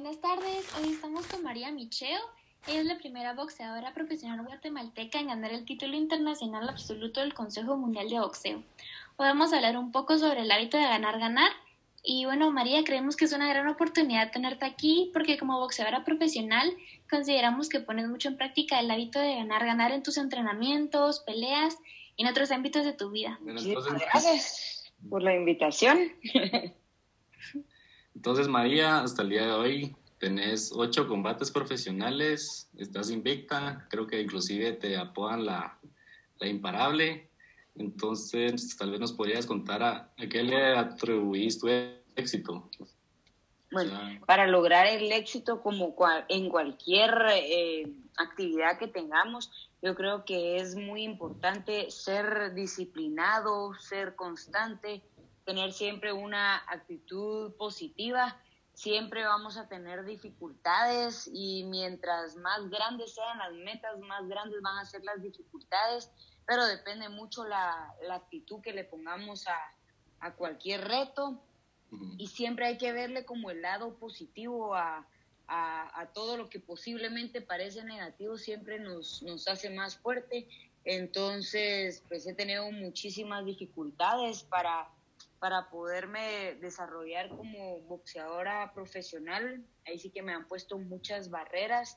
Buenas tardes, hoy estamos con María Micheo. Ella es la primera boxeadora profesional guatemalteca en ganar el título internacional absoluto del Consejo Mundial de Boxeo. Podemos hablar un poco sobre el hábito de ganar-ganar. Y bueno, María, creemos que es una gran oportunidad tenerte aquí porque como boxeadora profesional consideramos que pones mucho en práctica el hábito de ganar-ganar en tus entrenamientos, peleas y en otros ámbitos de tu vida. Gracias por la invitación. Entonces, María, hasta el día de hoy tenés ocho combates profesionales, estás invicta, creo que inclusive te apodan la, la imparable. Entonces, tal vez nos podrías contar a, qué le atribuís tu éxito. Bueno, para lograr el éxito como en cualquier eh, actividad que tengamos, yo creo que es muy importante ser disciplinado, ser constante, tener siempre una actitud positiva. Siempre vamos a tener dificultades y mientras más grandes sean las metas, más grandes van a ser las dificultades, pero depende mucho la, la actitud que le pongamos a, a cualquier reto y siempre hay que verle como el lado positivo a, a, a, todo lo que posiblemente parece negativo, siempre nos, nos hace más fuerte. Entonces, pues he tenido muchísimas dificultades para para poderme desarrollar como boxeadora profesional. Ahí sí que me han puesto muchas barreras,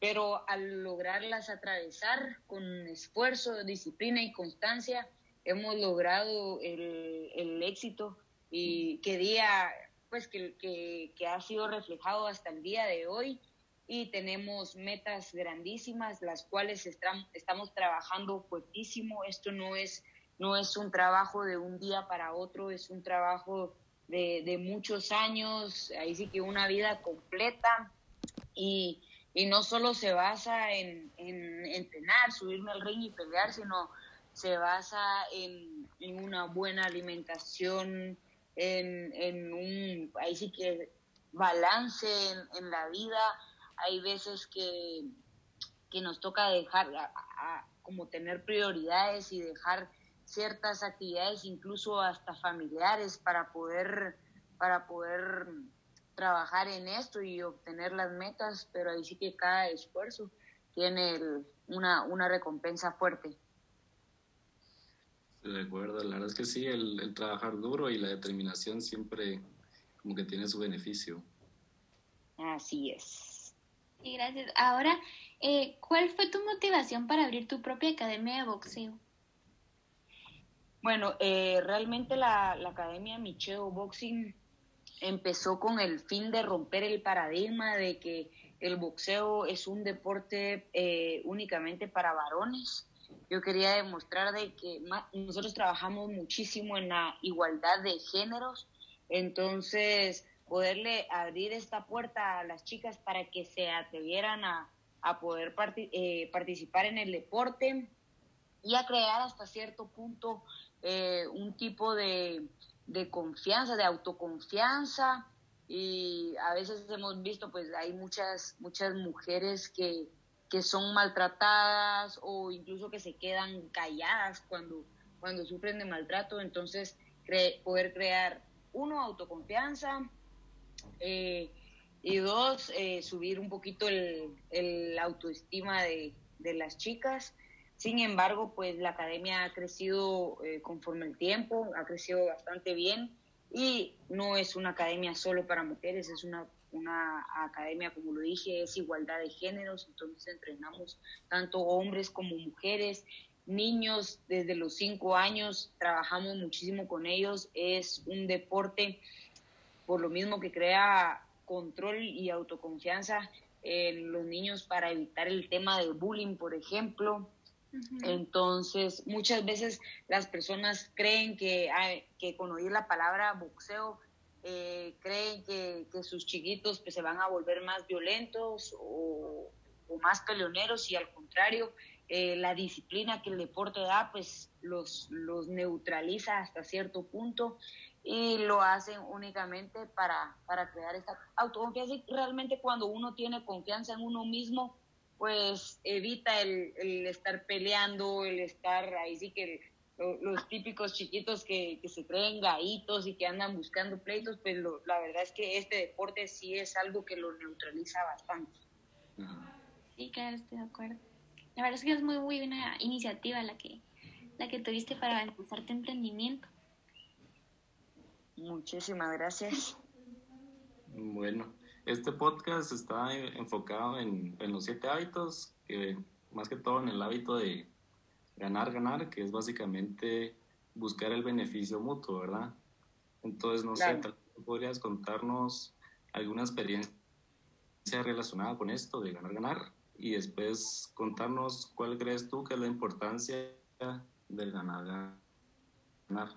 pero al lograrlas atravesar con esfuerzo, disciplina y constancia, hemos logrado el, el éxito y que día, pues que, que, que ha sido reflejado hasta el día de hoy y tenemos metas grandísimas, las cuales estamos trabajando fuertísimo. Esto no es no es un trabajo de un día para otro, es un trabajo de, muchos años, ahí sí que una vida completa y, no solo se basa en, entrenar, subirme al ring y pelear, sino se basa en, una buena alimentación, en, un, ahí sí que balance en, la vida. Hay veces que, que nos toca dejar, como tener prioridades y dejar ciertas actividades, incluso hasta familiares, para poder, para poder trabajar en esto y obtener las metas, pero ahí sí que cada esfuerzo tiene una, una recompensa fuerte. De acuerdo, la verdad es que sí, el, trabajar duro y la determinación siempre como que tiene su beneficio. Así es. Sí, gracias. Ahora, eh, ¿cuál fue tu motivación para abrir tu propia academia de boxeo? Bueno, eh, realmente la, la, Academia Micheo Boxing empezó con el fin de romper el paradigma de que el boxeo es un deporte eh, únicamente para varones. Yo quería demostrar de que nosotros trabajamos muchísimo en la igualdad de géneros, entonces poderle abrir esta puerta a las chicas para que se atrevieran a, a poder eh, participar en el deporte y a crear hasta cierto punto eh, un tipo de, confianza, de autoconfianza. Y a veces hemos visto pues hay muchas muchas mujeres que, que son maltratadas o incluso que se quedan calladas cuando cuando sufren de maltrato. Entonces poder crear uno autoconfianza eh, y dos eh, subir un poquito el, el autoestima de, de las chicas sin embargo, pues la academia ha crecido eh, conforme el tiempo, ha crecido bastante bien y no es una academia solo para mujeres, es una, una academia, como lo dije, es igualdad de géneros, entonces entrenamos tanto hombres como mujeres, niños desde los cinco años, trabajamos muchísimo con ellos, es un deporte por lo mismo que crea control y autoconfianza en los niños para evitar el tema del bullying, por ejemplo, entonces, muchas veces las personas creen que, que con oír la palabra boxeo, eh, creen que, sus chiquitos pues, se van a volver más violentos o, más peleoneros y al contrario, eh, la disciplina que el deporte da pues los, los neutraliza hasta cierto punto y lo hacen únicamente para, para crear esta autoconfianza. Y realmente cuando uno tiene confianza en uno mismo, pues evita el, estar peleando, el estar ahí sí que los típicos chiquitos que, se creen gaitos y que andan buscando pleitos, pero la verdad es que este deporte sí es algo que lo neutraliza bastante. Sí, claro, estoy de acuerdo. La verdad es que es muy, muy buena iniciativa la que, la que tuviste para impulsar tu emprendimiento. Muchísimas gracias. Bueno, este podcast está enfocado en, en los siete hábitos, que más que todo en el hábito de ganar, ganar, que es básicamente buscar el beneficio mutuo, ¿verdad? Entonces, no sé, podrías contarnos alguna experiencia relacionada con esto de ganar, ganar, y después contarnos cuál crees tú que es la importancia del ganar, ganar.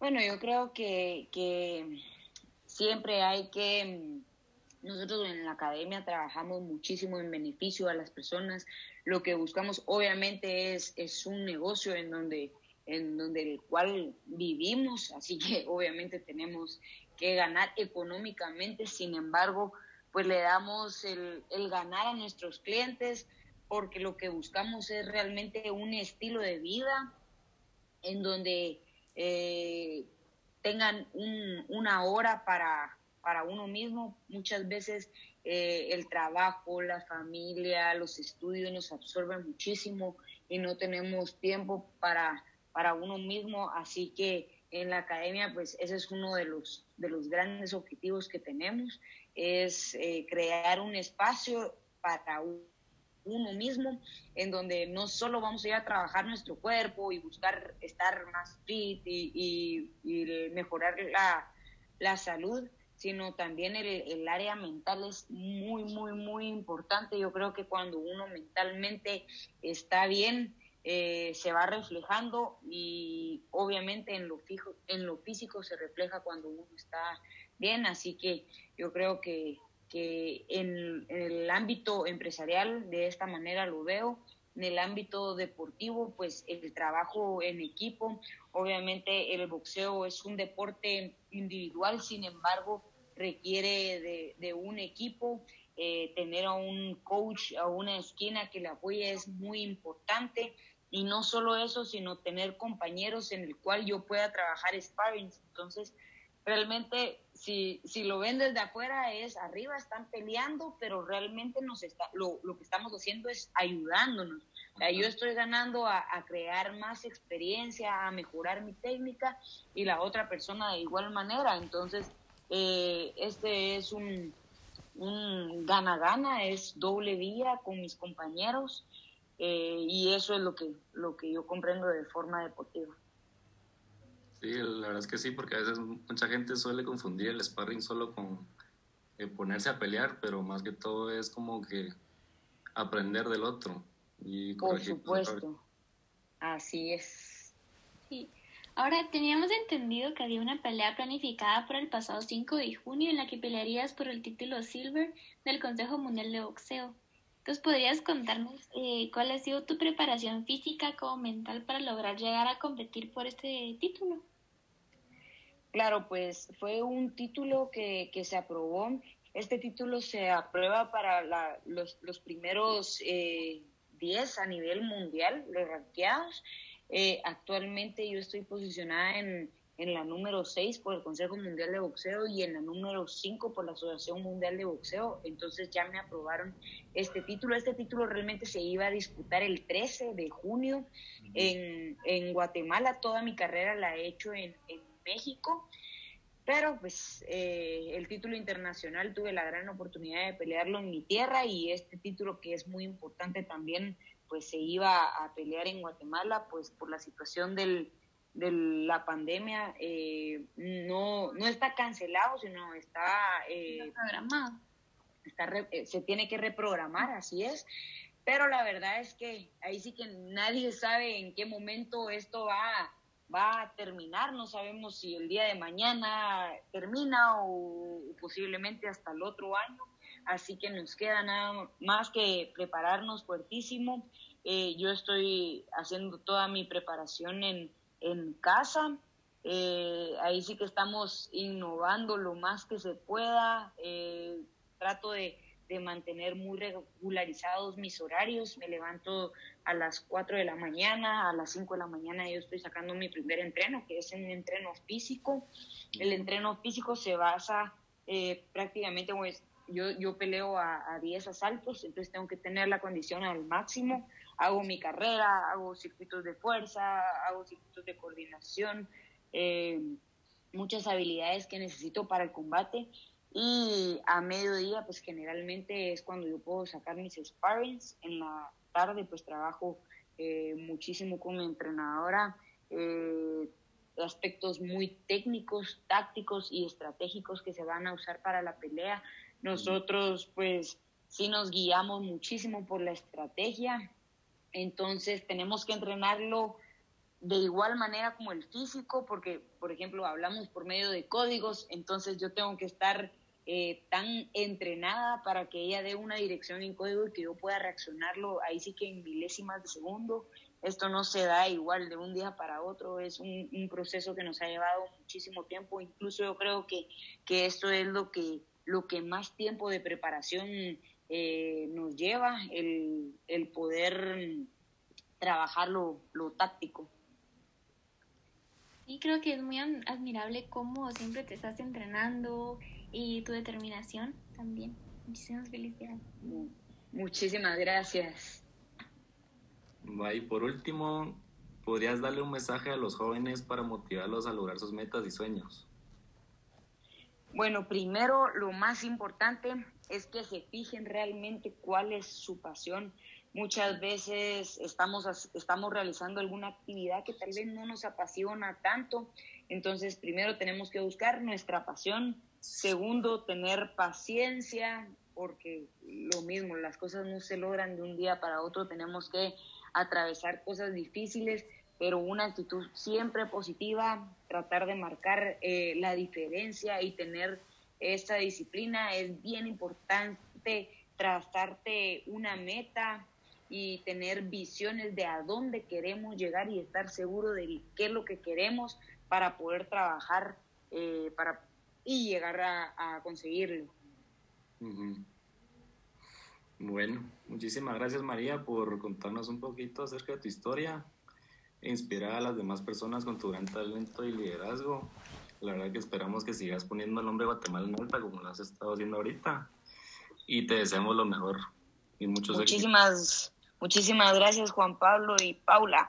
Bueno, yo creo que, que siempre hay que nosotros en la academia trabajamos muchísimo en beneficio a las personas. Lo que buscamos obviamente es, es un negocio en donde, en donde el cual vivimos, así que obviamente tenemos que ganar económicamente. Sin embargo, pues le damos el, el ganar a nuestros clientes porque lo que buscamos es realmente un estilo de vida en donde eh, tengan un, una hora para para uno mismo. Muchas veces eh, el trabajo, la familia, los estudios nos absorben muchísimo y no tenemos tiempo para, para uno mismo. Así que en la academia, pues ese es uno de los, de los grandes objetivos que tenemos, es eh, crear un espacio para uno mismo, en donde no solo vamos a ir a trabajar nuestro cuerpo y buscar estar más fit y, mejorar la, la salud, sino también el, área mental es muy, muy, muy importante. Yo creo que cuando uno mentalmente está bien, eh, se va reflejando y obviamente en lo, fijo, en lo físico se refleja cuando uno está bien. Así que yo creo que, que en, el ámbito empresarial de esta manera lo veo. En el ámbito deportivo, pues el trabajo en equipo, obviamente el boxeo es un deporte individual, sin embargo, requiere de, un equipo, eh, tener a un coach, a una esquina que le apoye es muy importante. Y no solo eso, sino tener compañeros en el cual yo pueda trabajar sparring. Entonces, realmente, si, si lo ven desde afuera, es arriba, están peleando, pero realmente nos está, lo, lo que estamos haciendo es ayudándonos. yo estoy ganando a, a, crear más experiencia, a mejorar mi técnica y la otra persona de igual manera. Entonces, eh, este es un gana-gana, es doble vía con mis compañeros eh, y eso es lo que, lo que yo comprendo de forma deportiva. Sí, la verdad es que sí, porque a veces mucha gente suele confundir el sparring solo con eh, ponerse a pelear, pero más que todo es como que aprender del otro. Y Por supuesto, así es. Sí. Ahora, teníamos entendido que había una pelea planificada para el pasado 5 de junio en la que pelearías por el título Silver del Consejo Mundial de Boxeo. Entonces, ¿podrías contarnos eh, cuál ha sido tu preparación física como mental para lograr llegar a competir por este título? Claro, pues fue un título que, que se aprobó. Este título se aprueba para los, los, primeros 10 eh, a nivel mundial, los ranqueados. Eh, actualmente yo estoy posicionada en, en la número 6 por el Consejo Mundial de Boxeo y en la número 5 por la Asociación Mundial de Boxeo. Entonces ya me aprobaron este título. Este título realmente se iba a disputar el 13 de junio en, en Guatemala. Toda mi carrera la he hecho en, en México. Pero pues eh, el título internacional tuve la gran oportunidad de pelearlo en mi tierra y este título que es muy importante también pues se iba a pelear en Guatemala, pues por la situación del, de la pandemia eh, no, no está cancelado, sino está... Eh, programado. Está eh, se tiene que reprogramar, así es. Pero la verdad es que ahí sí que nadie sabe en qué momento esto va, va a terminar. No sabemos si el día de mañana termina o posiblemente hasta el otro año así que nos queda nada más que prepararnos fuertísimo. Eh, yo estoy haciendo toda mi preparación en, en casa. Eh, ahí sí que estamos innovando lo más que se pueda. Eh, trato de, de mantener muy regularizados mis horarios. Me levanto a las 4 de la mañana, a las 5 de la mañana yo estoy sacando mi primer entreno, que es un entreno físico. El entreno físico se basa eh, prácticamente, pues, yo, yo peleo a, a 10 asaltos, entonces tengo que tener la condición al máximo. Hago mi carrera, hago circuitos de fuerza, hago circuitos de coordinación, eh, muchas habilidades que necesito para el combate y a mediodía, pues generalmente es cuando yo puedo sacar mis sparrings. En la tarde, pues trabajo eh, muchísimo con mi entrenadora. Eh, aspectos muy técnicos, tácticos y estratégicos que se van a usar para la pelea. Nosotros, pues, sí nos guiamos muchísimo por la estrategia. Entonces, tenemos que entrenarlo de igual manera como el físico, porque, por ejemplo, hablamos por medio de códigos, entonces yo tengo que estar eh, tan entrenada para que ella dé una dirección en código y que yo pueda reaccionarlo ahí sí que en milésimas de segundo. Esto no se da igual de un día para otro, es un, proceso que nos ha llevado muchísimo tiempo, incluso yo creo que, que esto es lo que, lo que más tiempo de preparación eh, nos lleva, el, el poder trabajar lo, lo táctico. Y creo que es muy admirable cómo siempre te estás entrenando, y tu determinación también. Muchísimas felicidades. Muchísimas gracias. Y por último, ¿podrías darle un mensaje a los jóvenes para motivarlos a lograr sus metas y sueños? Bueno, primero lo más importante es que se fijen realmente cuál es su pasión. Muchas veces estamos, estamos realizando alguna actividad que tal vez no nos apasiona tanto. Entonces, primero tenemos que buscar nuestra pasión, Segundo, tener paciencia, porque lo mismo, las cosas no se logran de un día para otro, tenemos que atravesar cosas difíciles, pero una actitud siempre positiva, tratar de marcar eh, la diferencia y tener esta disciplina es bien importante, trazarte una meta y tener visiones de a dónde queremos llegar y estar seguro de qué es lo que queremos para poder trabajar, eh, para y llegar a, conseguirlo. Bueno, muchísimas gracias María por contarnos un poquito acerca de tu historia e inspirar a las demás personas con tu gran talento y liderazgo. La verdad que esperamos que sigas poniendo el nombre de Guatemala en alta como lo has estado haciendo ahorita y te deseamos lo mejor y muchos muchísimas muchísimas gracias Juan Pablo y Paula.